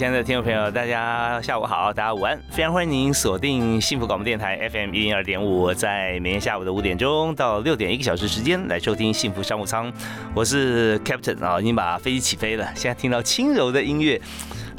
亲爱的听众朋友，大家下午好，大家午安，非常欢迎您锁定幸福广播电台 FM 一零二点五，在每天下午的五点钟到六点一个小时时间来收听幸福商务舱，我是 Captain 啊，已经把飞机起飞了，现在听到轻柔的音乐。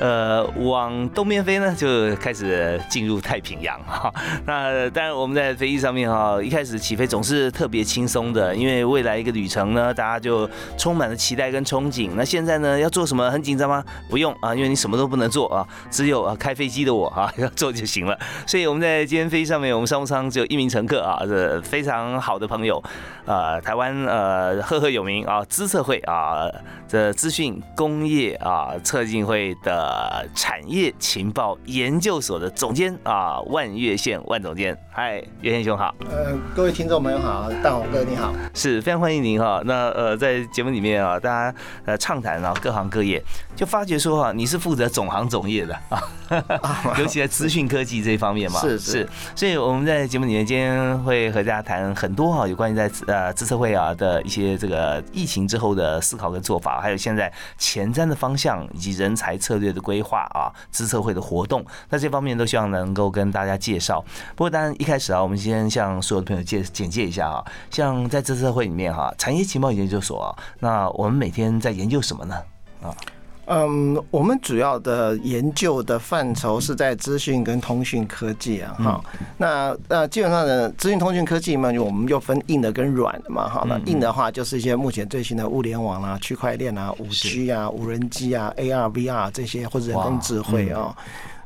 呃，往东边飞呢，就开始进入太平洋哈。那当然，我们在飞机上面哈，一开始起飞总是特别轻松的，因为未来一个旅程呢，大家就充满了期待跟憧憬。那现在呢，要做什么很紧张吗？不用啊，因为你什么都不能做啊，只有啊开飞机的我啊 要做就行了。所以我们在今天飞机上面，我们商务舱只有一名乘客啊，这非常好的朋友，呃，台湾呃赫赫有名啊资策会啊这资讯工业啊策进会的。呃，产业情报研究所的总监啊，万月线万总监，嗨，月线兄好。呃，各位听众朋友好，大红哥你好，是非常欢迎您哈。那呃，在节目里面啊，大家呃畅谈啊各行各业，就发觉说哈，你是负责总行总业的 啊，尤其在资讯科技这一方面嘛，是是。所以我们在节目里面今天会和大家谈很多哈，有关于在呃资策会啊的一些这个疫情之后的思考跟做法，还有现在前瞻的方向以及人才策略的。规划啊，资策会的活动，那这方面都希望能够跟大家介绍。不过当然一开始啊，我们先向所有的朋友介简介一下啊，像在资策会里面哈，产业情报研究所，那我们每天在研究什么呢？啊？嗯，我们主要的研究的范畴是在资讯跟通讯科技啊，哈。那那基本上呢，资讯通讯科技嘛，我们又分硬的跟软的嘛，哈。那硬的话就是一些目前最新的物联网啊、区块链啊、五 G 啊、无人机啊、AR、VR 这些或者人工智慧啊。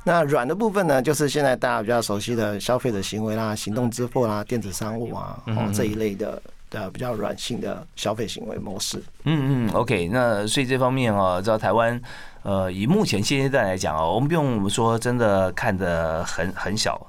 那软的部分呢，就是现在大家比较熟悉的消费者行为啦、行动支付啦、电子商务啊，哦这一类的。的比较软性的消费行为模式。嗯嗯，OK，那所以这方面啊，知道台湾，呃，以目前现阶段来讲哦，我们不用说真的看得很很小，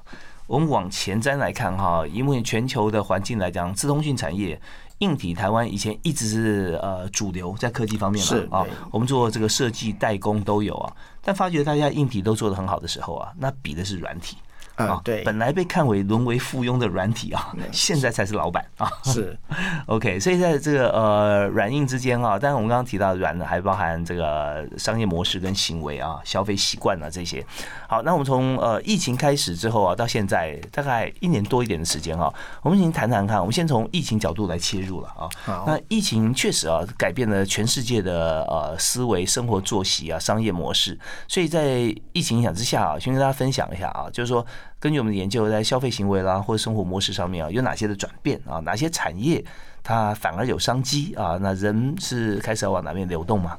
我们往前瞻来看哈，以目前全球的环境来讲，自通讯产业。硬体台湾以前一直是呃主流在科技方面嘛啊，我们做这个设计代工都有啊，但发觉大家硬体都做得很好的时候啊，那比的是软体。啊，对，本来被看为沦为附庸的软体啊，现在才是老板啊。是，OK，所以在这个呃软硬之间啊，但是我们刚刚提到软的还包含这个商业模式跟行为啊、消费习惯啊这些。好，那我们从呃疫情开始之后啊，到现在大概一年多一点的时间啊，我们先谈谈看，我们先从疫情角度来切入了啊。那疫情确实啊改变了全世界的呃思维、生活作息啊、商业模式，所以在疫情影响之下啊，先跟大家分享一下啊，就是说。根据我们的研究，在消费行为啦或者生活模式上面啊，有哪些的转变啊？哪些产业它反而有商机啊？那人是开始要往哪边流动吗？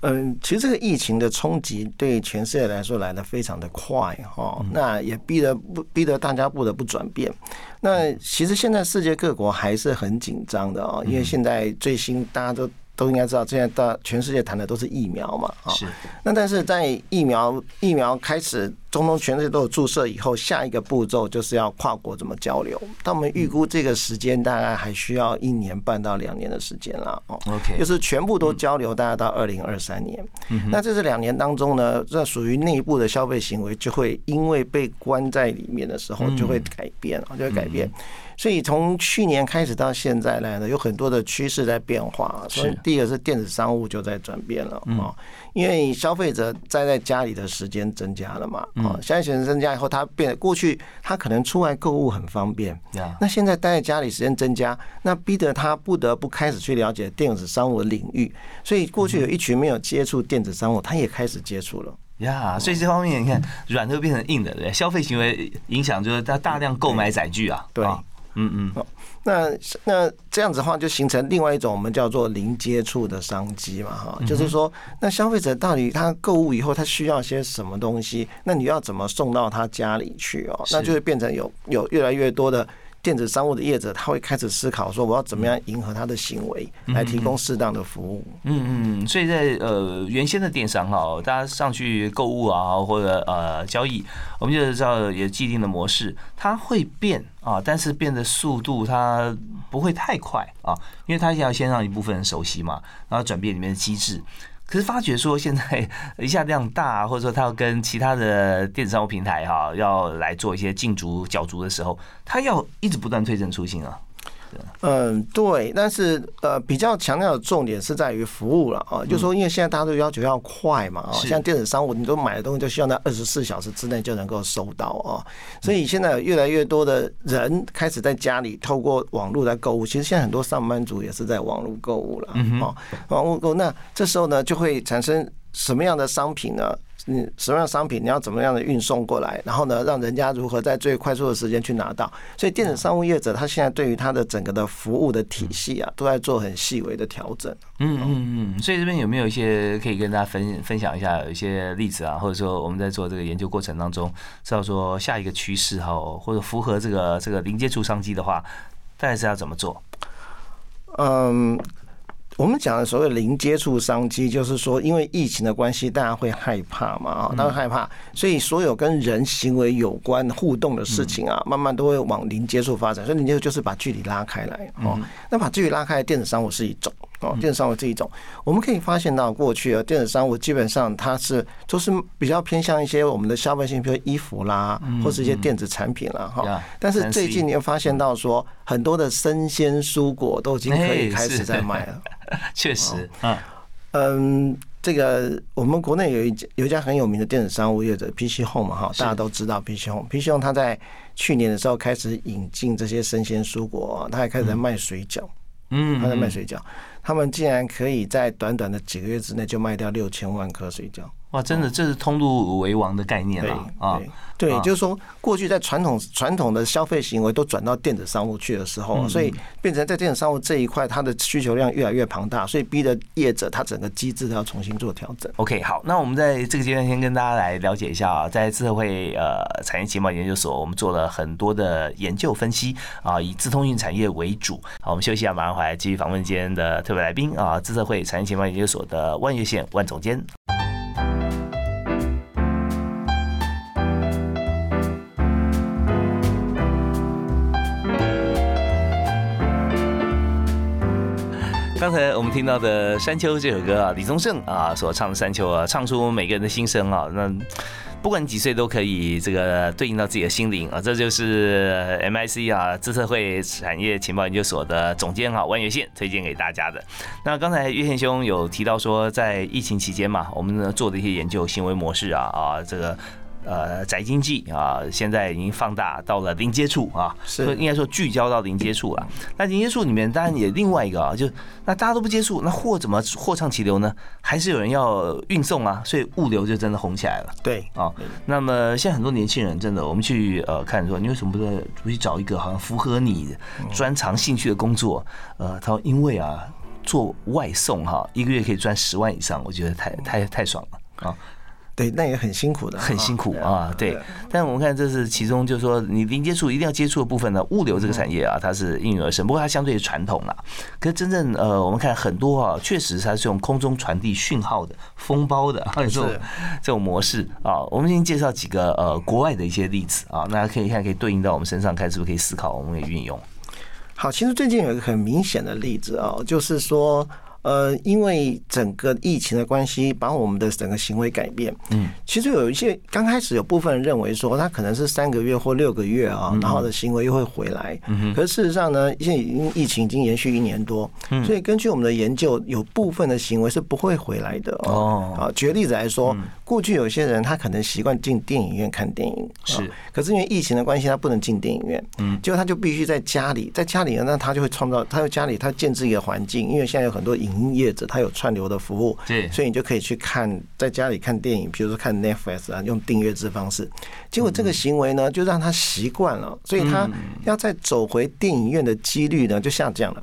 嗯，其实这个疫情的冲击对全世界来说来的非常的快哈，那也逼得不逼得大家不得不转变。那其实现在世界各国还是很紧张的哦，因为现在最新大家都。都应该知道，现在大全世界谈的都是疫苗嘛，啊，是。那但是在疫苗疫苗开始中东全世界都有注射以后，下一个步骤就是要跨国怎么交流。但我们预估这个时间大概还需要一年半到两年的时间了，哦，OK，就是全部都交流，大概到二零二三年。那在这是两年当中呢，这属于内部的消费行为就会因为被关在里面的时候就会改变啊，就会改变。所以从去年开始到现在来呢，有很多的趋势在变化。所以第一个是电子商务就在转变了啊，因为消费者待在家里的时间增加了嘛哦，消费时间增加以后，他变过去他可能出来购物很方便，那现在待在家里时间增加，那逼得他不得不开始去了解电子商务的领域。所以过去有一群没有接触电子商务，他也开始接触了呀。所以这方面你看，软的变成硬的，对消费行为影响就是他大量购买载具啊，对。嗯嗯，好，那那这样子的话，就形成另外一种我们叫做零接触的商机嘛，哈，就是说，那消费者到底他购物以后，他需要些什么东西？那你要怎么送到他家里去哦？那就会变成有有越来越多的电子商务的业者，他会开始思考说，我要怎么样迎合他的行为，来提供适当的服务。嗯嗯，所以在呃原先的电商哈，大家上去购物啊，或者呃交易，我们就知道有既定的模式，它会变啊，但是变的速度它不会太快啊，因为它要先让一部分人熟悉嘛，然后转变里面的机制。可是发觉说现在 一下量大，或者说他要跟其他的电子商务平台哈，要来做一些竞逐角逐的时候，他要一直不断推陈出新啊。嗯，对，但是呃，比较强调的重点是在于服务了啊，就说因为现在大家都要求要快嘛啊，像电子商务，你都买的东西就希望在二十四小时之内就能够收到啊，所以现在有越来越多的人开始在家里透过网络来购物，其实现在很多上班族也是在网络购物了啊，网络购，那这时候呢就会产生什么样的商品呢？你，什么样的商品你要怎么样的运送过来，然后呢，让人家如何在最快速的时间去拿到？所以电子商务业者他现在对于他的整个的服务的体系啊，都在做很细微的调整。嗯嗯嗯。所以这边有没有一些可以跟大家分分享一下，有一些例子啊，或者说我们在做这个研究过程当中，知道说下一个趋势哈，或者符合这个这个零接触商机的话，大概是要怎么做？嗯。我们讲的所谓零接触商机，就是说，因为疫情的关系，大家会害怕嘛啊，大家害怕，所以所有跟人行为有关互动的事情啊，慢慢都会往零接触发展。所以零接触就是把距离拉开来哦。那把距离拉开，电子商务是一种。哦，电子商务这一种，我们可以发现到过去啊，电子商务基本上它是都是比较偏向一些我们的消费性，比如衣服啦，或是一些电子产品啦，哈。但是最近你会发现到说，很多的生鲜蔬果都已经可以开始在卖了。确实，嗯。嗯，这个我们国内有一有一家很有名的电子商务业者 PC Home 嘛，哈，大家都知道 PC Home，PC Home 它在去年的时候开始引进这些生鲜蔬果，它还开始在卖水饺，嗯，它在卖水饺。他们竟然可以在短短的几个月之内就卖掉六千万颗水饺。哇，真的，这是通路为王的概念了啊！对，就是说，过去在传统传统的消费行为都转到电子商务去的时候，所以变成在电子商务这一块，它的需求量越来越庞大，所以逼得业者他整个机制都要重新做调整。OK，好，那我们在这个阶段先跟大家来了解一下啊，在智慧呃产业情报研究所，我们做了很多的研究分析啊，以自通讯产业为主。好，我们休息一下，马上回来继续访问今天的特别来宾啊，智慧会产业情报研究所的万月线万总监。刚才我们听到的《山丘》这首歌啊，李宗盛啊所唱的《山丘》啊，唱出每个人的心声啊。那不管几岁都可以这个对应到自己的心灵啊。这就是 MIC 啊，资策会产业情报研究所的总监啊，万月线推荐给大家的。那刚才月线兄有提到说，在疫情期间嘛，我们做的一些研究行为模式啊啊，这个。呃，宅经济啊，现在已经放大到了零接触啊，是应该说聚焦到零接触了。那零接触里面当然也另外一个啊，就那大家都不接触，那货怎么货畅其流呢？还是有人要运送啊，所以物流就真的红起来了。对啊，那么现在很多年轻人真的，我们去呃看说，你为什么不不去找一个好像符合你专长兴趣的工作？呃，他说因为啊，做外送哈，一个月可以赚十万以上，我觉得太太太爽了啊。对，那也很辛苦的，很辛苦啊。对，但我们看这是其中，就是说你零接触一定要接触的部分呢，物流这个产业啊，它是应运而生。不过它相对于传统了，可是真正呃，我们看很多啊，确实它是用空中传递讯号的封包的 这种这种模式啊。我们先介绍几个呃国外的一些例子啊，大家可以看可以对应到我们身上，看是不是可以思考，我们可以运用。好，其实最近有一个很明显的例子啊，就是说。呃，因为整个疫情的关系，把我们的整个行为改变。嗯，其实有一些刚开始有部分人认为说，他可能是三个月或六个月啊，然后的行为又会回来。嗯可是事实上呢，现在已经疫情已经延续一年多，所以根据我们的研究，有部分的行为是不会回来的。哦。啊，举个例子来说，过去有些人他可能习惯进电影院看电影，是。可是因为疫情的关系，他不能进电影院。嗯。结果他就必须在家里，在家里呢，那他就会创造，他在家里他建制一个环境，因为现在有很多影。营业者他有串流的服务，对，所以你就可以去看，在家里看电影，比如说看 Netflix 啊，用订阅制方式。结果这个行为呢，就让他习惯了，所以他要再走回电影院的几率呢就下降了。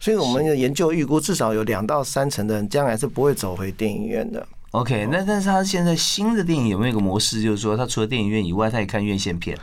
所以我们的研究预估，至少有两到三成的人将来是不会走回电影院的。OK，那但是他现在新的电影有没有一个模式，就是说他除了电影院以外，他也看院线片？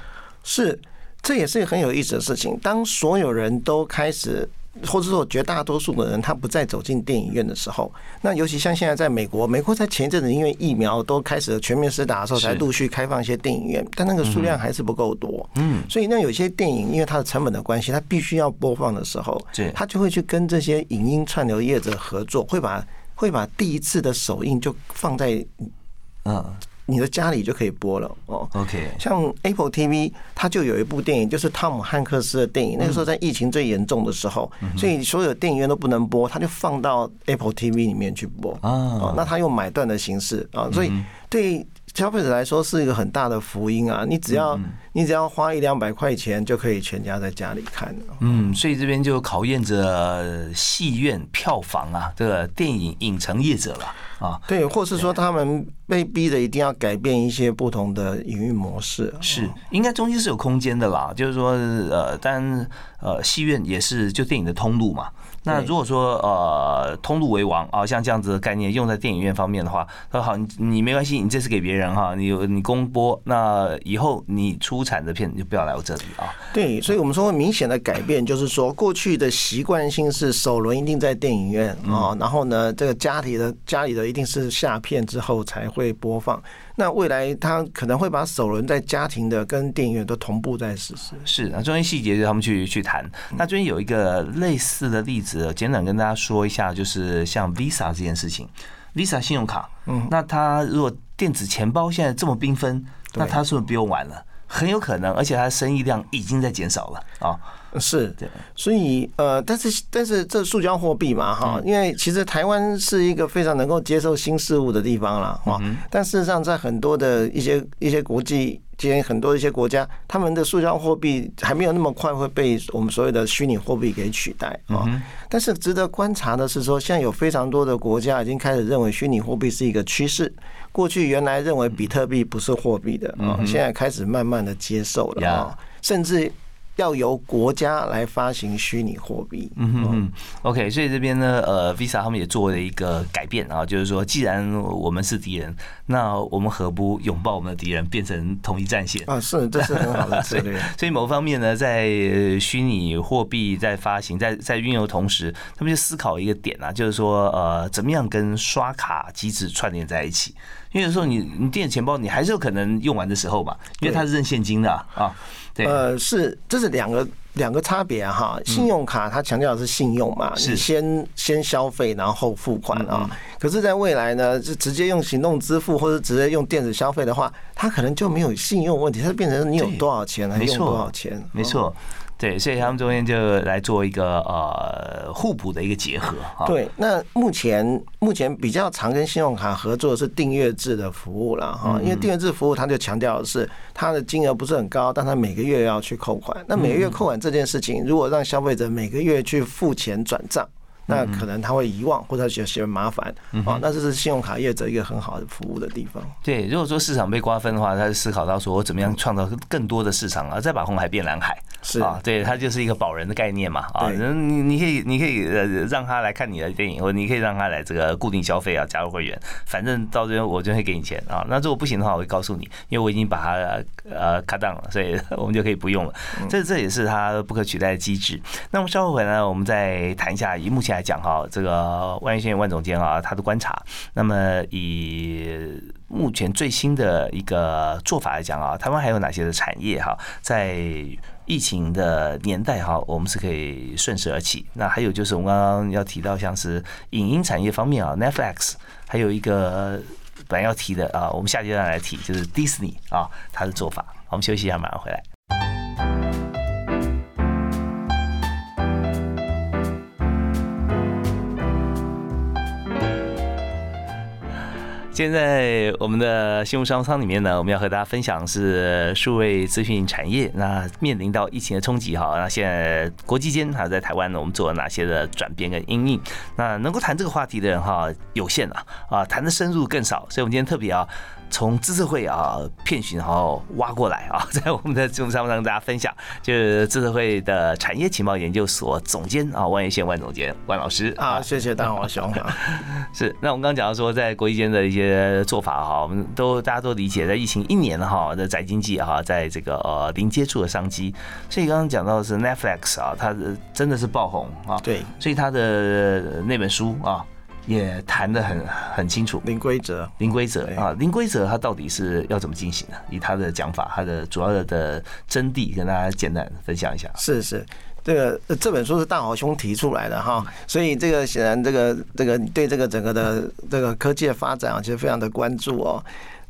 是。这也是很有意思的事情。当所有人都开始。或者说绝大多数的人他不再走进电影院的时候，那尤其像现在在美国，美国在前一阵子因为疫苗都开始全面施打的时候，才陆续开放一些电影院，但那个数量还是不够多。嗯，所以那有些电影因为它的成本的关系，它必须要播放的时候，他就会去跟这些影音串流业者合作，会把会把第一次的首映就放在嗯。你的家里就可以播了哦。OK，像 Apple TV，它就有一部电影，就是汤姆汉克斯的电影。那个时候在疫情最严重的时候，所以所有电影院都不能播，它就放到 Apple TV 里面去播啊。那它用买断的形式啊，所以对消费者来说是一个很大的福音啊。你只要你只要花一两百块钱，就可以全家在家里看嗯，所以这边就考验着戏院票房啊，这个电影影城业者了。啊，对，或是说他们被逼的一定要改变一些不同的营运模式，是应该中间是有空间的啦。就是说，呃，但呃，戏院也是就电影的通路嘛。那如果说呃，通路为王啊，像这样子的概念用在电影院方面的话，那好，你你没关系，你这次给别人哈，你你公播，那以后你出产的片就不要来我这里啊。对，所以我们说明显的改变就是说，过去的习惯性是首轮一定在电影院啊，然后呢，这个家里的家里的。一定是下片之后才会播放。那未来他可能会把首轮在家庭的跟电影院都同步在实施。是啊，中间细节就他们去去谈。那最近有一个类似的例子，简短跟大家说一下，就是像 Visa 这件事情，Visa 信用卡，嗯，那它如果电子钱包现在这么缤纷，那它是不是不用玩了？很有可能，而且它的生意量已经在减少了啊。是，所以呃，但是但是这塑胶货币嘛，哈，因为其实台湾是一个非常能够接受新事物的地方了，哈。但事实上，在很多的一些一些国际间，很多一些国家，他们的塑胶货币还没有那么快会被我们所谓的虚拟货币给取代啊。但是值得观察的是，说现在有非常多的国家已经开始认为虚拟货币是一个趋势。过去原来认为比特币不是货币的啊，现在开始慢慢的接受了啊，甚至。要由国家来发行虚拟货币。嗯哼哼，OK，所以这边呢，呃，Visa 他们也做了一个改变啊，就是说，既然我们是敌人，那我们何不拥抱我们的敌人，变成统一战线啊？是，这是很好的策略。所以某方面呢，在虚拟货币在发行、在在运用同时，他们就思考一个点啊，就是说，呃，怎么样跟刷卡机制串联在一起？因为有时候你你电子钱包你还是有可能用完的时候嘛，因为它是认现金的啊。呃，是，这是两个两个差别哈。信用卡它强调的是信用嘛，你先先消费然后付款啊。可是，在未来呢，是直接用行动支付或者直接用电子消费的话，它可能就没有信用问题，它变成你有多少钱来用多少钱，没错。对，所以他们中间就来做一个呃互补的一个结合。对，那目前目前比较常跟信用卡合作的是订阅制的服务了哈，因为订阅制服务它就强调的是它的金额不是很高，但它每个月要去扣款。那每个月扣款这件事情，如果让消费者每个月去付钱转账。那可能他会遗忘，或者觉得嫌麻烦啊。那这是信用卡业者一个很好的服务的地方。对，如果说市场被瓜分的话，他就思考到说我怎么样创造更多的市场啊，再把红海变蓝海。是啊，对，它就是一个保人的概念嘛啊。你你可以你可以呃让他来看你的电影，或你可以让他来这个固定消费啊，加入会员，反正到最后我就会给你钱啊。那如果不行的话，我会告诉你，因为我已经把它呃 cut down 了，所以我们就可以不用了。这这也是它不可取代的机制。那么稍后回来，我们再谈一下，以目前来讲哈，这个万源县万总监啊，他的观察。那么以目前最新的一个做法来讲啊，台湾还有哪些的产业哈，在疫情的年代哈，我们是可以顺势而起。那还有就是我们刚刚要提到，像是影音产业方面啊，Netflix，还有一个本来要提的啊，我们下阶段来提，就是 Disney 啊，它的做法。我们休息一下，马上回来。现在我们的新闻商务舱里面呢，我们要和大家分享是数位资讯产业，那面临到疫情的冲击哈，那现在国际间还有在台湾呢，我们做了哪些的转变跟应应？那能够谈这个话题的人哈有限啊，啊谈的深入更少，所以我们今天特别啊。从知识会啊骗寻，然后挖过来啊，在我们的节目上跟大家分享，就是知识会的产业情报研究所总监啊，万源县万总监万老师啊，谢谢大华兄。是，那我们刚刚讲到说，在国际间的一些些做法哈，我们都大家都理解，在疫情一年哈的宅经济哈，在这个呃零接触的商机。所以刚刚讲到的是 Netflix 啊，它真的是爆红啊。对，所以它的那本书啊。也谈得很很清楚，零规则，零规则啊，零规则它到底是要怎么进行的？以他的讲法，他的主要的真谛，跟大家简单分享一下。是是，这个这本书是大豪兄提出来的哈，所以这个显然这个这个对这个整个的这个科技的发展啊，其实非常的关注哦。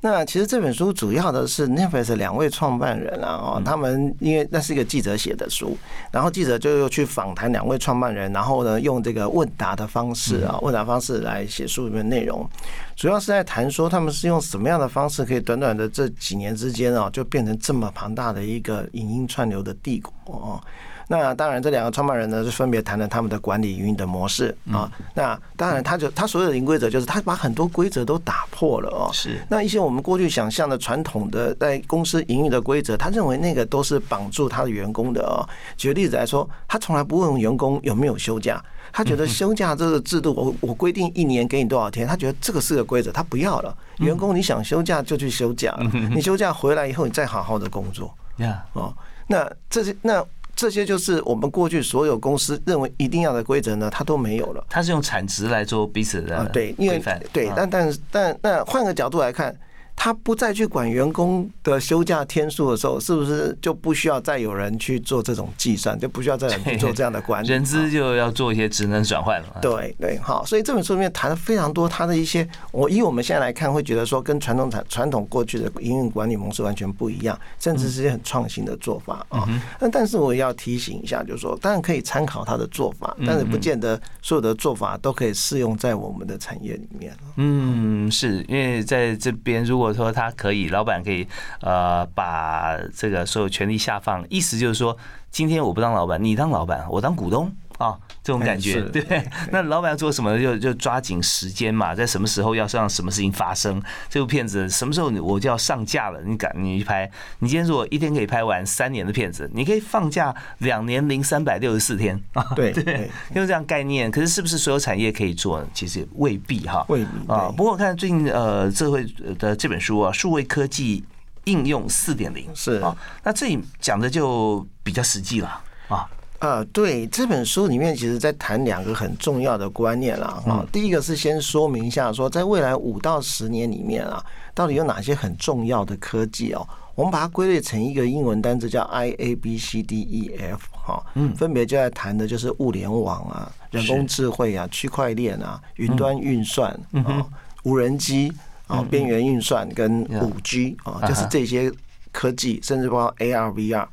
那其实这本书主要的是 Netflix 两位创办人啊，哦，他们因为那是一个记者写的书，然后记者就又去访谈两位创办人，然后呢用这个问答的方式啊，问答方式来写书里面内容，主要是在谈说他们是用什么样的方式，可以短短的这几年之间啊，就变成这么庞大的一个影音串流的帝国哦。那当然，这两个创办人呢，是分别谈了他们的管理运营的模式啊。那当然，他就他所有的零规则，就是他把很多规则都打破了哦。是。那一些我们过去想象的传统的在公司营运的规则，他认为那个都是绑住他的员工的哦。举个例子来说，他从来不问员工有没有休假，他觉得休假这个制度，我我规定一年给你多少天，他觉得这个是个规则，他不要了。员工你想休假就去休假，你休假回来以后你再好好的工作。呀哦，那这些那。这些就是我们过去所有公司认为一定要的规则呢，它都没有了。它是用产值来做彼此的对，因为对，但但是但那换个角度来看。他不再去管员工的休假天数的时候，是不是就不需要再有人去做这种计算，就不需要再有人去做这样的管理？人资就要做一些职能转换了。对对，好，所以这本书里面谈了非常多他的一些，我以我们现在来看，会觉得说跟传统传传统过去的营运管理模式完全不一样，甚至是些很创新的做法啊。那但是我也要提醒一下，就是说，当然可以参考他的做法，但是不见得所有的做法都可以适用在我们的产业里面。嗯，是因为在这边如果。我说他可以，老板可以，呃，把这个所有权利下放，意思就是说，今天我不当老板，你当老板，我当股东。啊。这种感觉，对。那老板要做什么，就就抓紧时间嘛，在什么时候要让什么事情发生。这部片子什么时候我就要上架了，你赶你去拍。你今天如果一天可以拍完三年的片子，你可以放假两年零三百六十四天 啊。对对，用这样概念。可是是不是所有产业可以做？其实未必哈。未必啊。不过我看最近呃，这会的这本书啊，《数位科技应用四点零》是啊，那这里讲的就比较实际了啊。啊，对，这本书里面其实在谈两个很重要的观念啦。哈，第一个是先说明一下，说在未来五到十年里面啊，到底有哪些很重要的科技哦？我们把它归类成一个英文单词叫 I A B C D E F 哈，嗯，分别就在谈的就是物联网啊、人工智慧啊、区块链啊、云端运算啊、无人机啊、边缘运算跟五 G 啊，就是这些科技，甚至包括 A R V R。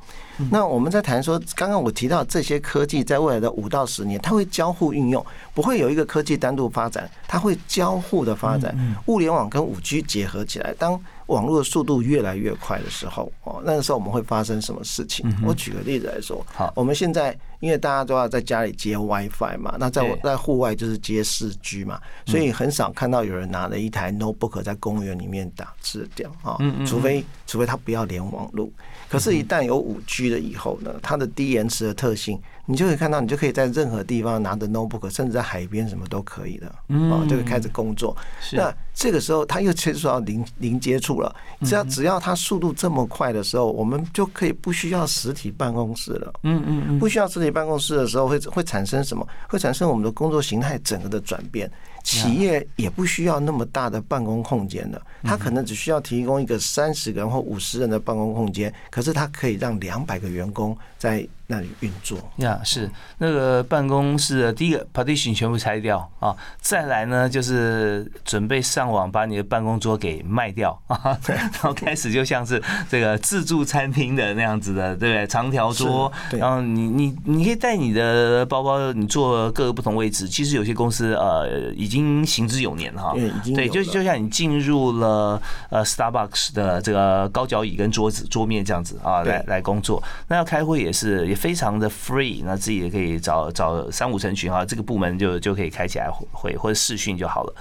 那我们在谈说，刚刚我提到这些科技在未来的五到十年，它会交互运用，不会有一个科技单独发展，它会交互的发展。物联网跟五 G 结合起来，当网络的速度越来越快的时候，哦，那个时候我们会发生什么事情？我举个例子来说，好，我们现在因为大家都要在家里接 WiFi 嘛，那在在户外就是接四 G 嘛，所以很少看到有人拿了一台 notebook 在公园里面打字掉啊，除非除非他不要连网络。可是，一旦有五 G 了以后呢，它的低延迟的特性。你就可以看到，你就可以在任何地方拿着 notebook，甚至在海边什么都可以的，啊，就可以开始工作。那这个时候，他又接触到零零接触了。只要只要他速度这么快的时候，我们就可以不需要实体办公室了。嗯嗯嗯，不需要实体办公室的时候，会会产生什么？会产生我们的工作形态整个的转变。企业也不需要那么大的办公空间了，它可能只需要提供一个三十个人或五十人的办公空间，可是它可以让两百个员工在。那里运作呀，是那个办公室的第一个 partition 全部拆掉啊，再来呢就是准备上网把你的办公桌给卖掉啊，然后开始就像是这个自助餐厅的那样子的，对不对？长条桌，然后你你你可以带你的包包，你坐各个不同位置。其实有些公司呃已经行之有年哈，对，就就像你进入了呃 Starbucks 的这个高脚椅跟桌子桌面这样子啊，来来工作。那要开会也是。非常的 free，那自己也可以找找三五成群啊，这个部门就就可以开起来会或者视讯就好了。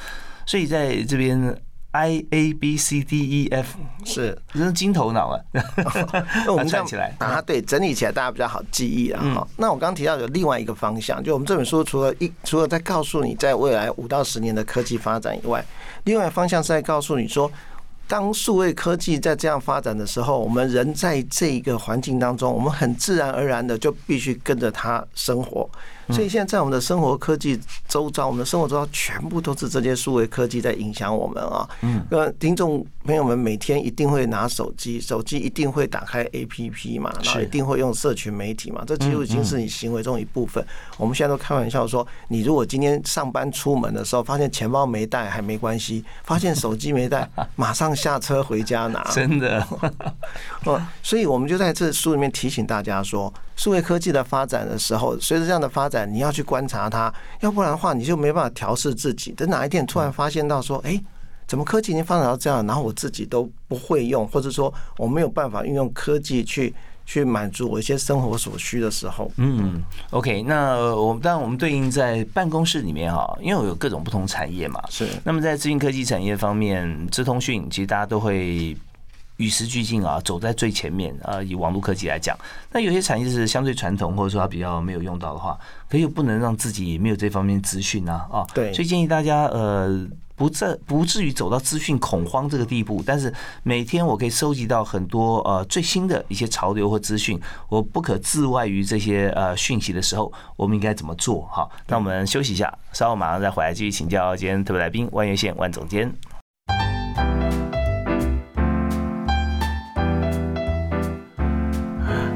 所以在这边 I A B C D E F 是，真是金头脑啊！那我们 这样串起来把它对整理起来，大家比较好记忆啊。嗯哈，那我刚刚提到有另外一个方向，就我们这本书除了一除了在告诉你在未来五到十年的科技发展以外，另外一个方向是在告诉你说。当数位科技在这样发展的时候，我们人在这一个环境当中，我们很自然而然的就必须跟着它生活。所以现在在我们的生活科技周遭，我们的生活周遭全部都是这些数位科技在影响我们啊。嗯，呃，听众朋友们每天一定会拿手机，手机一定会打开 APP 嘛，然后一定会用社群媒体嘛，这几乎已经是你行为中一部分。我们现在都开玩笑说，你如果今天上班出门的时候发现钱包没带还没关系，发现手机没带，马上下车回家拿。真的，哦，所以我们就在这书里面提醒大家说，数位科技的发展的时候，随着这样的发展，你要去观察它，要不然的话，你就没办法调试自己。等哪一天突然发现到说，哎，怎么科技已经发展到这样，然后我自己都不会用，或者说我没有办法运用科技去去满足我一些生活所需的时候，嗯，OK，那我们当然我们对应在办公室里面哈，因为我有各种不同产业嘛，是那么在资讯科技产业方面，资通讯其实大家都会与时俱进啊，走在最前面啊。以网络科技来讲，那有些产业是相对传统，或者说它比较没有用到的话，可又不能让自己没有这方面资讯啊啊。对所以建议大家呃。不至不至于走到资讯恐慌这个地步，但是每天我可以收集到很多呃最新的一些潮流或资讯，我不可自外于这些呃讯息的时候，我们应该怎么做？哈，那我们休息一下，稍后马上再回来继续请教今天特别来宾万源县万总监。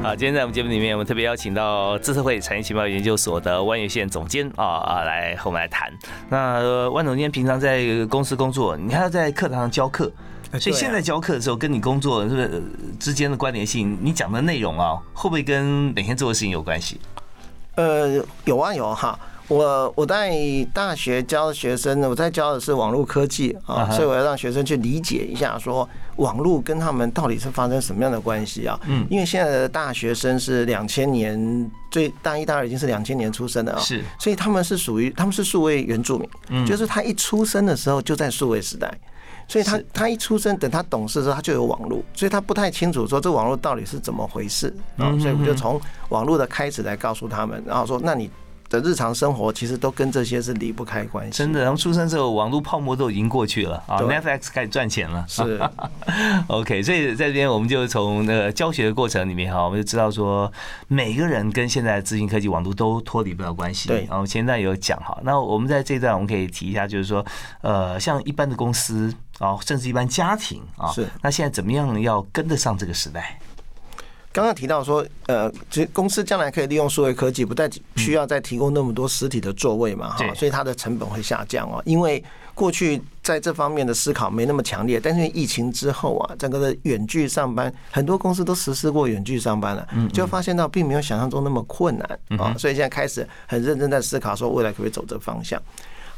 好，今天在我们节目里面，我们特别邀请到资策会产业情报研究所的万源县总监啊啊来和我们来谈。那呃万总监平常在公司工作，你还要在课堂上教课，所以现在教课的时候，跟你工作是不是呃之间的关联性？你讲的内容啊，会不会跟每天做的事情有关系？呃，有啊有哈。我我在大学教学生，我在教的是网络科技啊，所以我要让学生去理解一下，说网络跟他们到底是发生什么样的关系啊？嗯因为现在的大学生是两千年最大一、大二已经是两千年出生的啊，是所以他们是属于他们是数位原住民，嗯就是他一出生的时候就在数位时代。所以他他一出生，等他懂事的时候，他就有网络，所以他不太清楚说这网络到底是怎么回事啊。嗯所以我就从网络的开始来告诉他们，然后说，那你的日常生活其实都跟这些是离不开关系。真的，然后出生之后，网络泡沫都已经过去了啊，Netflix 开始赚钱了。是 OK，所以在这边我们就从那个教学的过程里面哈，我们就知道说每个人跟现在的资讯科技网络都脱离不了关系。对然后前一段有讲哈，那我们在这一段我们可以提一下，就是说呃，像一般的公司啊，甚至一般家庭啊，是那现在怎么样要跟得上这个时代？刚刚提到说，呃，其实公司将来可以利用数位科技，不再需要再提供那么多实体的座位嘛，哈对，所以它的成本会下降哦。因为过去在这方面的思考没那么强烈，但是疫情之后啊，整个的远距上班，很多公司都实施过远距上班了，就发现到并没有想象中那么困难啊，所以现在开始很认真在思考说未来可不可以走这方向。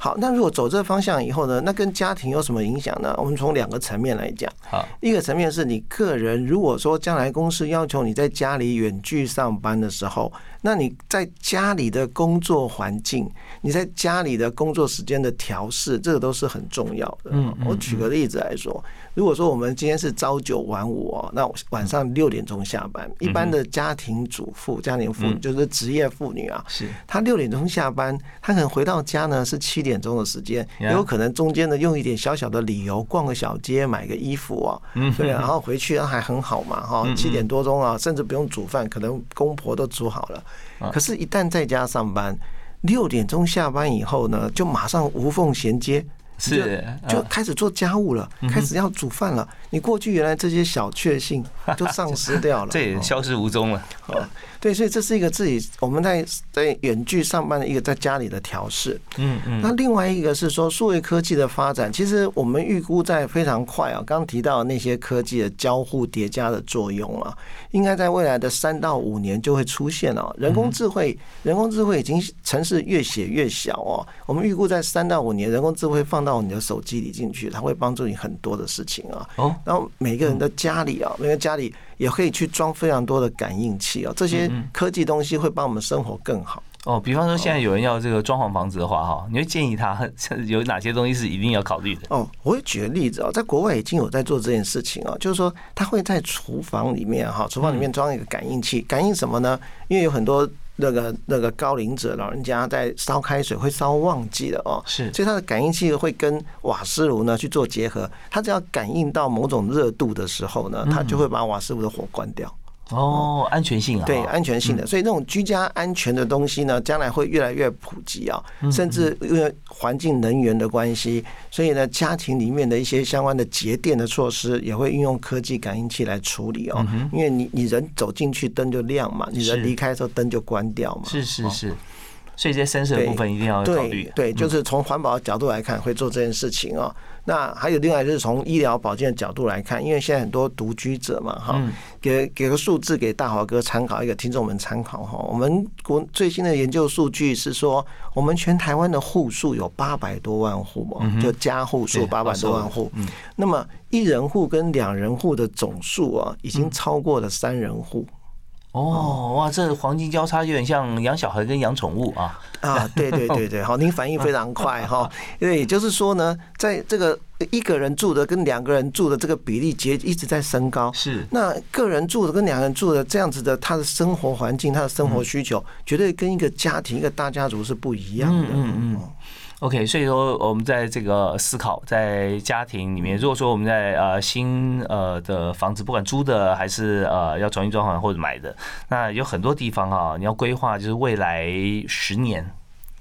好，那如果走这方向以后呢，那跟家庭有什么影响呢？我们从两个层面来讲。好，一个层面是你个人，如果说将来公司要求你在家里远距上班的时候，那你在家里的工作环境，你在家里的工作时间的调试，这个都是很重要的。嗯嗯我举个例子来说，如果说我们今天是朝九晚五哦，那晚上六点钟下班，一般的家庭主妇、家庭妇女就是职业妇女啊，是。她六点钟下班，她可能回到家呢是七点钟的时间，也有可能中间呢用一点小小的理由逛个小街买个衣服啊，对，然后回去还很好嘛哈，七点多钟啊，甚至不用煮饭，可能公婆都煮好了。可是，一旦在家上班，六点钟下班以后呢，就马上无缝衔接。是就开始做家务了，开始要煮饭了。你过去原来这些小确幸就丧失掉了，这也哦消失无踪了。哦，对，所以这是一个自己我们在在远距上班的一个在家里的调试。嗯嗯，那另外一个是说，数位科技的发展，其实我们预估在非常快啊。刚刚提到的那些科技的交互叠加的作用啊，应该在未来的三到五年就会出现哦。人工智慧，人工智慧已经城市越写越小哦。我们预估在三到五年，人工智慧放到你的手机里进去，它会帮助你很多的事情啊。哦，然后每个人的家里啊，每个家里也可以去装非常多的感应器哦，这些科技东西会帮我们生活更好。哦，比方说现在有人要这个装潢房子的话，哈，你会建议他 有哪些东西是一定要考虑的？哦，我会举个例子哦，在国外已经有在做这件事情啊，就是说他会在厨房里面哈，厨房里面装一个感应器，感应什么呢？因为有很多那个那个高龄者老人家在烧开水会烧忘记了哦，是，所以它的感应器会跟瓦斯炉呢去做结合，它只要感应到某种热度的时候呢，它就会把瓦斯炉的火关掉。哦，安全性啊，对安全性的，所以那种居家安全的东西呢，将来会越来越普及啊，甚至因为环境能源的关系，所以呢，家庭里面的一些相关的节电的措施也会运用科技感应器来处理哦，因为你你人走进去灯就亮嘛，你人离开的时候灯就关掉嘛，是是是。所以这些深色的部分一定要考虑。对，就是从环保的角度来看，会做这件事情哦。那还有另外就是从医疗保健的角度来看，因为现在很多独居者嘛，哈，给给个数字给大华哥参考，一个听众们参考哈。我们国最新的研究数据是说，我们全台湾的户数有八百多万户嘛，就家户数八百多万户。那么一人户跟两人户的总数啊，已经超过了三人户。哦，哇，这黄金交叉有点像养小孩跟养宠物啊！啊，对对对对，好，您反应非常快 哈。因为也就是说呢，在这个一个人住的跟两个人住的这个比例节一直在升高。是，那个人住的跟两个人住的这样子的，他的生活环境、他的生活需求，绝对跟一个家庭、一个大家族是不一样的。嗯嗯。OK，所以说我们在这个思考，在家庭里面，如果说我们在呃新呃的房子，不管租的还是呃要重新装潢或者买的，那有很多地方啊，你要规划就是未来十年，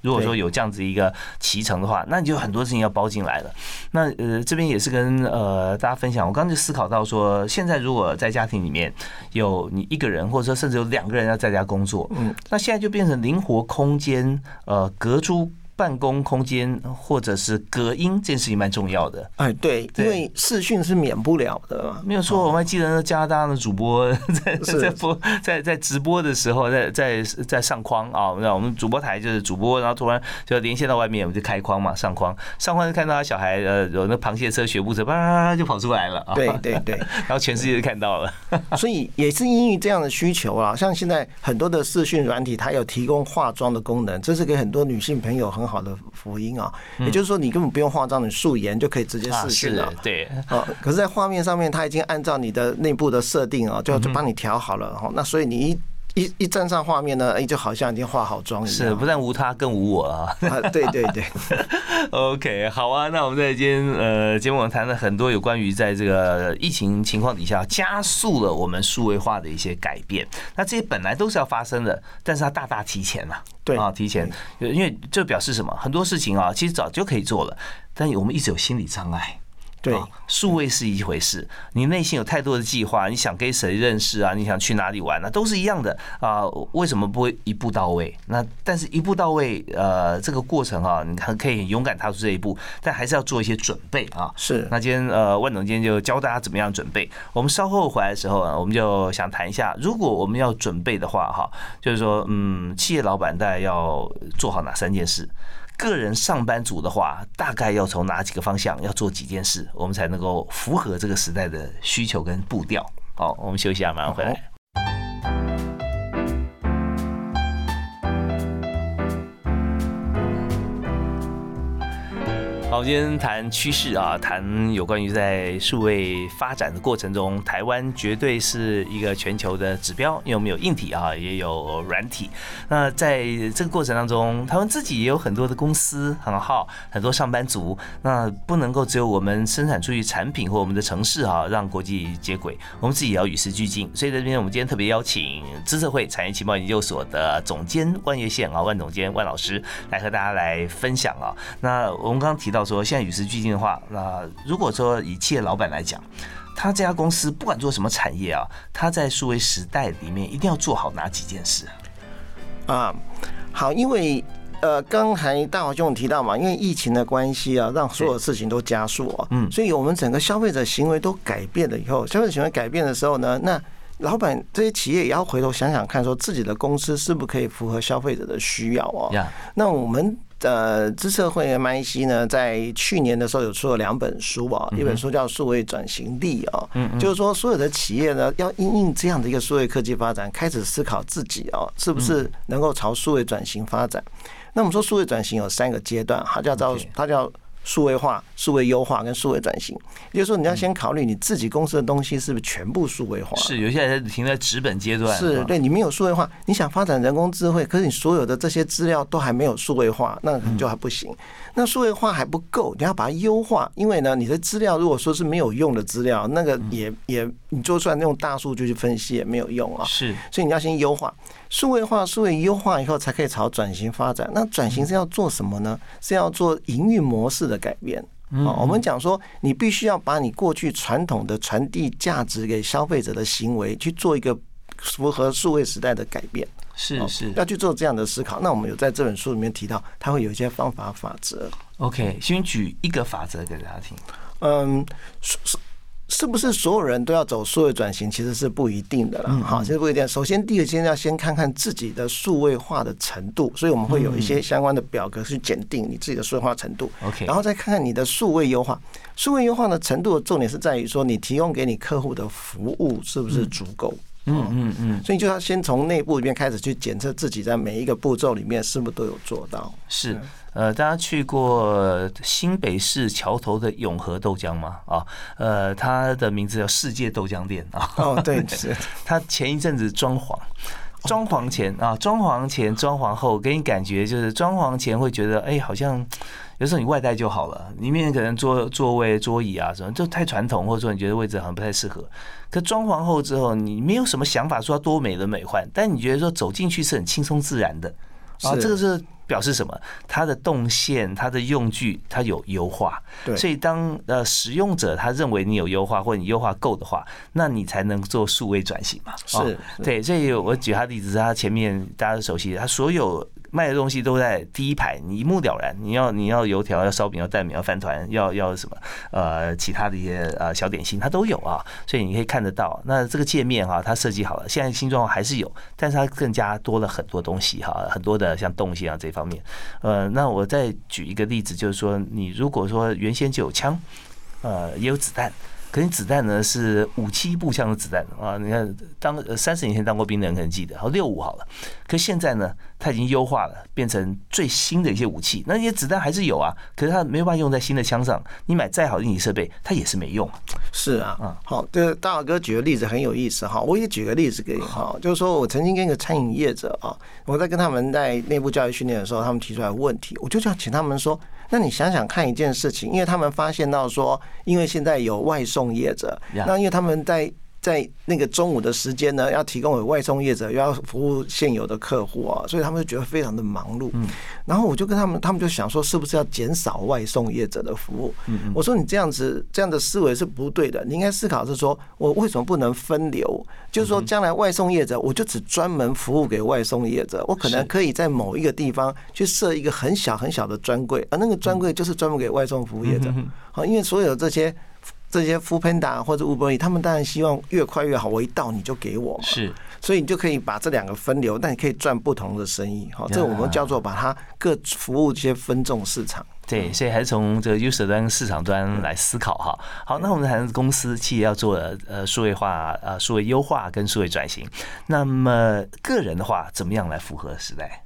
如果说有这样子一个骑程的话，那你就很多事情要包进来了。那呃这边也是跟呃大家分享，我刚刚就思考到说，现在如果在家庭里面有你一个人，或者说甚至有两个人要在家工作，嗯，那现在就变成灵活空间，呃隔租。办公空间或者是隔音这件事情蛮重要的。哎，对，因为视讯是免不了的。没有错，我们还记得加拿大的主播 在在播在在直播的时候，在在在上框啊。那我们主播台就是主播，然后突然就连线到外面，我们就开框嘛，上框上框就看到他小孩呃有那螃蟹车、学步车，叭就跑出来了。对对对，然后全世界都看到了。所以也是因为这样的需求啊，像现在很多的视讯软体，它有提供化妆的功能，这是给很多女性朋友很。好的福音啊，也就是说你根本不用化妆，你素颜就可以直接视讯了。对，啊，可是，在画面上面，它已经按照你的内部的设定啊，就就帮你调好了。哈，那所以你一。一一站上画面呢，哎，就好像已经化好妆一样。是，不但无他，更无我啊！对对对。OK，好啊。那我们在今天呃节目谈了很多有关于在这个疫情情况底下加速了我们数位化的一些改变。那这些本来都是要发生的，但是它大大提前了。对啊，提前，因为这表示什么？很多事情啊，其实早就可以做了，但我们一直有心理障碍。对，数位是一回事，你内心有太多的计划，你想跟谁认识啊？你想去哪里玩啊？都是一样的啊。为什么不会一步到位？那但是一步到位，呃，这个过程啊，你很可以勇敢踏出这一步，但还是要做一些准备啊。是。那今天呃，万总今天就教大家怎么样准备。我们稍后回来的时候啊，我们就想谈一下，如果我们要准备的话，哈，就是说，嗯，企业老板大概要做好哪三件事？个人上班族的话，大概要从哪几个方向要做几件事，我们才能够符合这个时代的需求跟步调？好，我们休息一下，马上回来。好，今天谈趋势啊，谈有关于在数位发展的过程中，台湾绝对是一个全球的指标，因为我们有硬体啊，也有软体。那在这个过程当中，台湾自己也有很多的公司很好，很多上班族。那不能够只有我们生产出去产品或我们的城市啊，让国际接轨，我们自己也要与时俱进。所以在这边，我们今天特别邀请资策会产业情报研究所的总监万月线啊，万总监万老师来和大家来分享啊。那我们刚刚提到。说现在与时俱进的话，那如果说以企业老板来讲，他这家公司不管做什么产业啊，他在数位时代里面一定要做好哪几件事啊？好，因为呃，刚才大华兄提到嘛，因为疫情的关系啊，让所有事情都加速啊，嗯，所以我们整个消费者行为都改变了以后，消费者行为改变的时候呢，那老板这些企业也要回头想想看，说自己的公司是不是可以符合消费者的需要啊？那我们。呃，知社会 MIC 呢，在去年的时候有出了两本书啊，一本书叫《数位转型力》啊，就是说所有的企业呢，要应应这样的一个数位科技发展，开始思考自己哦，是不是能够朝数位转型发展。那我们说数位转型有三个阶段，它叫做它叫。数位化、数位优化跟数位转型，也就是说，你要先考虑你自己公司的东西是不是全部数位化。是，有些人停在纸本阶段。是对，你没有数位化，你想发展人工智慧，可是你所有的这些资料都还没有数位化，那就还不行。那数位化还不够，你要把它优化，因为呢，你的资料如果说是没有用的资料，那个也也你做出来那种大数据去分析也没有用啊。是，所以你要先优化，数位化、数位优化以后，才可以朝转型发展。那转型是要做什么呢？是要做营运模式的改变。啊，我们讲说，你必须要把你过去传统的传递价值给消费者的行为，去做一个符合数位时代的改变。是是，要去做这样的思考。那我们有在这本书里面提到，它会有一些方法法则。OK，先举一个法则给大家听。嗯，是不是所有人都要走数位转型？其实是不一定的了。好，其实不一定。首先，第一个先要先看看自己的数位化的程度，所以我们会有一些相关的表格去检定你自己的数位化程度。OK，然后再看看你的数位优化。数位优化的程度的重点是在于说，你提供给你客户的服务是不是足够。嗯嗯嗯嗯，所以就要先从内部里面开始去检测自己在每一个步骤里面是不是都有做到。是，呃，大家去过新北市桥头的永和豆浆吗？啊，呃，它的名字叫世界豆浆店啊。哦，对，是。它前一阵子装潢，装潢前啊，装潢前、装潢后，给你感觉就是装潢前会觉得，哎，好像。有时候你外带就好了，里面可能座座位、桌椅啊什么，就太传统，或者说你觉得位置好像不太适合。可装潢后之后，你没有什么想法说要多美轮美奂，但你觉得说走进去是很轻松自然的啊，这个是表示什么？它的动线、它的用具，它有优化。对，所以当呃使用者他认为你有优化，或者你优化够的话，那你才能做数位转型嘛。是对，所以我举他例子，他前面大家都熟悉，他所有。卖的东西都在第一排，你一目了然。你要你要油条，要烧饼，要蛋饼，要饭团，要要什么？呃，其他的一些呃小点心，它都有啊。所以你可以看得到。那这个界面哈，它设计好了。现在新装还是有，但是它更加多了很多东西哈，很多的像动线啊这方面。呃，那我再举一个例子，就是说，你如果说原先就有枪，呃，也有子弹。可能子弹呢是武器步枪的子弹啊！你看，当三十年前当过兵的人可能记得，好六五好了。可现在呢，它已经优化了，变成最新的一些武器。那些子弹还是有啊，可是它没有办法用在新的枪上。你买再好的硬体设备，它也是没用。是啊，嗯，好，这大老哥举个例子很有意思哈，我也举个例子给你哈，就是说我曾经跟一个餐饮业者啊，我在跟他们在内部教育训练的时候，他们提出来问题，我就想请他们说。那你想想看一件事情，因为他们发现到说，因为现在有外送业者，那因为他们在。在那个中午的时间呢，要提供给外送业者，又要服务现有的客户啊，所以他们就觉得非常的忙碌。嗯，然后我就跟他们，他们就想说，是不是要减少外送业者的服务？我说你这样子这样的思维是不对的，你应该思考是说，我为什么不能分流？就是说，将来外送业者，我就只专门服务给外送业者，我可能可以在某一个地方去设一个很小很小的专柜，而那个专柜就是专门给外送服务业者。好，因为所有这些。这些 f o o Panda 或者 Uber，他们当然希望越快越好。我一到你就给我，是，所以你就可以把这两个分流，但你可以赚不同的生意。好，这我们叫做把它各服务这些分众市场。对，所以还是从这个 user 端、市场端来思考哈。好，那我们谈公司企业要做的呃数位化、呃数位优化跟数位转型。那么个人的话，怎么样来符合时代？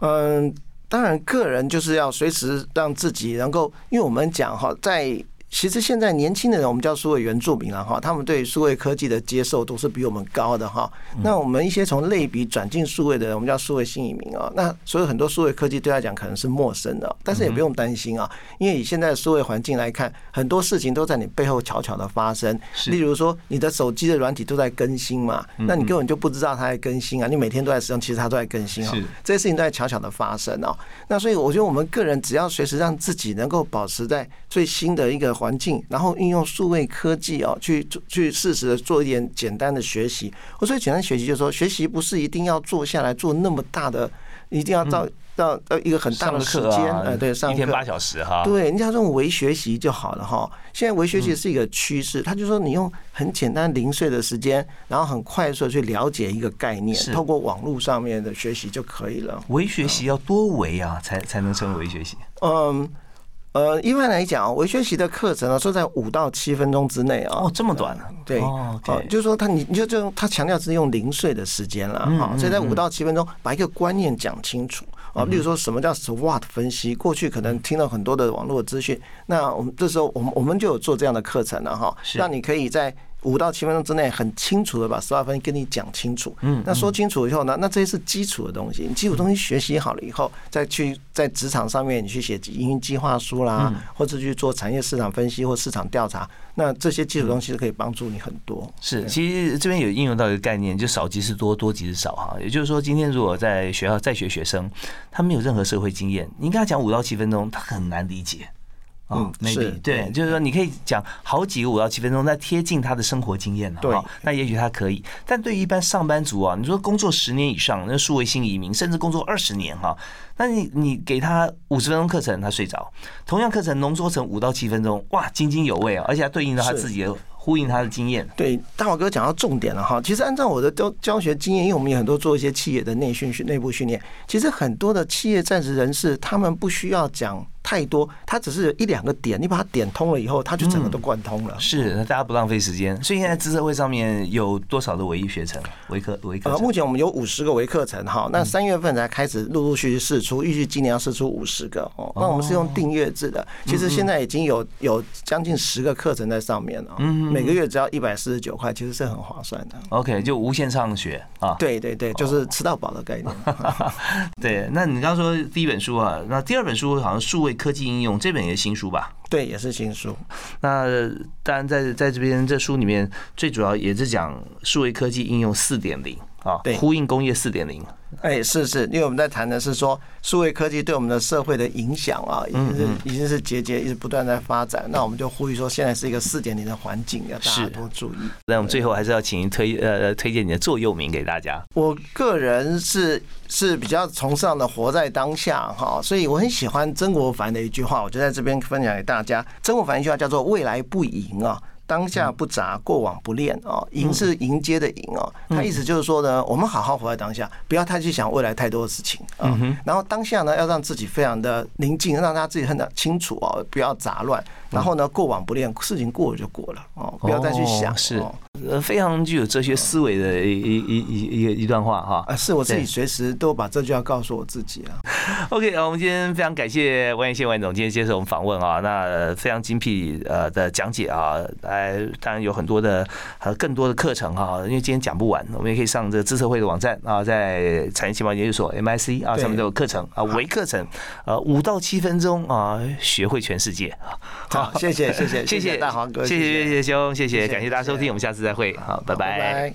嗯，当然个人就是要随时让自己能够，因为我们讲哈，在其实现在年轻的人，我们叫数位原住民了哈，他们对数位科技的接受度是比我们高的哈。那我们一些从类比转进数位的人，我们叫数位新移民啊。那所以很多数位科技对他讲可能是陌生的，但是也不用担心啊，因为以现在的数位环境来看，很多事情都在你背后悄悄的发生。例如说，你的手机的软体都在更新嘛，那你根本就不知道它在更新啊。你每天都在使用，其实它都在更新啊。这些事情都在悄悄的发生啊。那所以我觉得我们个人只要随时让自己能够保持在最新的一个。环境，然后运用数位科技哦，去去适时的做一点简单的学习。我说简单学习就是说，学习不是一定要坐下来做那么大的，一定要到到呃一个很大的时间，呃，对，上一天八小时哈，对，人家这种微学习就好了哈。现在微学习是一个趋势，他就说你用很简单零碎的时间，然后很快速的去了解一个概念，透过网络上面的学习就可以了。微学习要多维啊，才才能称为微学习？嗯。呃，一般来讲，微学习的课程呢，说在五到七分钟之内啊。哦，这么短？对，哦，就是说他，你你就就他强调是用零碎的时间了哈，所以在五到七分钟把一个观念讲清楚啊。例如说什么叫 SWOT 分析，过去可能听到很多的网络资讯，那我们这时候我们我们就有做这样的课程了哈，让你可以在。五到七分钟之内，很清楚的把十二分跟你讲清楚。嗯，那说清楚以后呢，那这些是基础的东西。你基础东西学习好了以后，再去在职场上面，你去写营运计划书啦，或者去做产业市场分析或市场调查，那这些基础东西是可以帮助你很多。是，其实这边有应用到一个概念，就少即是多，多即是少哈。也就是说，今天如果在学校在学学生，他没有任何社会经验，你跟他讲五到七分钟，他很难理解。嗯，是对，就是说你可以讲好几个五到七分钟，那贴近他的生活经验了，对，那也许他可以。但对于一般上班族啊，你说工作十年以上，那数位新移民，甚至工作二十年哈，那你你给他五十分钟课程，他睡着；同样课程浓缩成五到七分钟，哇，津津有味啊，而且对应到他自己的。呼应他的经验，对大华哥讲到重点了哈。其实按照我的教教学经验，因为我们有很多做一些企业的内训训内部训练，其实很多的企业在职人士，他们不需要讲太多，他只是一两个点，你把它点通了以后，他就整个都贯通了。是，那大家不浪费时间。所以现在资策会上面有多少的唯一学程、唯课、唯课？呃，目前我们有五十个唯课程哈。那三月份才开始陆陆续续试出，预计今年要试出五十个哦。那我们是用订阅制的，其实现在已经有有将近十个课程在上面了。嗯。每个月只要一百四十九块，其实是很划算的。OK，就无限上学啊。对对对，就是吃到饱的概念。对，那你刚刚说第一本书啊，那第二本书好像数位科技应用，这本也是新书吧？对，也是新书。那当然，在在这边这书里面，最主要也是讲数位科技应用四点零啊，对，呼应工业四点零。哎，是是，因为我们在谈的是说，数位科技对我们的社会的影响啊，已经是已经是节节一直不断在发展。那我们就呼吁说，现在是一个四点零的环境，要大家多注意。那我们最后还是要请您推呃推荐你的座右铭给大家。我个人是是比较崇尚的活在当下哈，所以我很喜欢曾国藩的一句话，我就在这边分享给大家。曾国藩一句话叫做“未来不赢啊”。当下不杂，过往不恋哦，迎是迎接的迎哦。他意思就是说呢，我们好好活在当下，不要太去想未来太多的事情啊。然后当下呢，要让自己非常的宁静，让他自己很清楚哦，不要杂乱。然后呢，过往不恋，事情过了就过了哦，不要再去想。是，呃，非常具有哲学思维的一一一一一一段话哈。啊，是我自己随时都把这句话告诉我自己啊。OK 啊，我们今天非常感谢万县万总今天接受我们访问啊，那非常精辟呃的讲解啊。哎，当然有很多的呃更多的课程哈，因为今天讲不完，我们也可以上这个资策会的网站啊，在产业情报研究所 MIC 啊上面都有课程啊，微课程，呃五到七分钟啊，学会全世界。啊。好，谢谢谢谢谢谢大黄哥，谢谢谢谢。兄，谢谢感谢大家收听，我们下次再会，好，拜拜。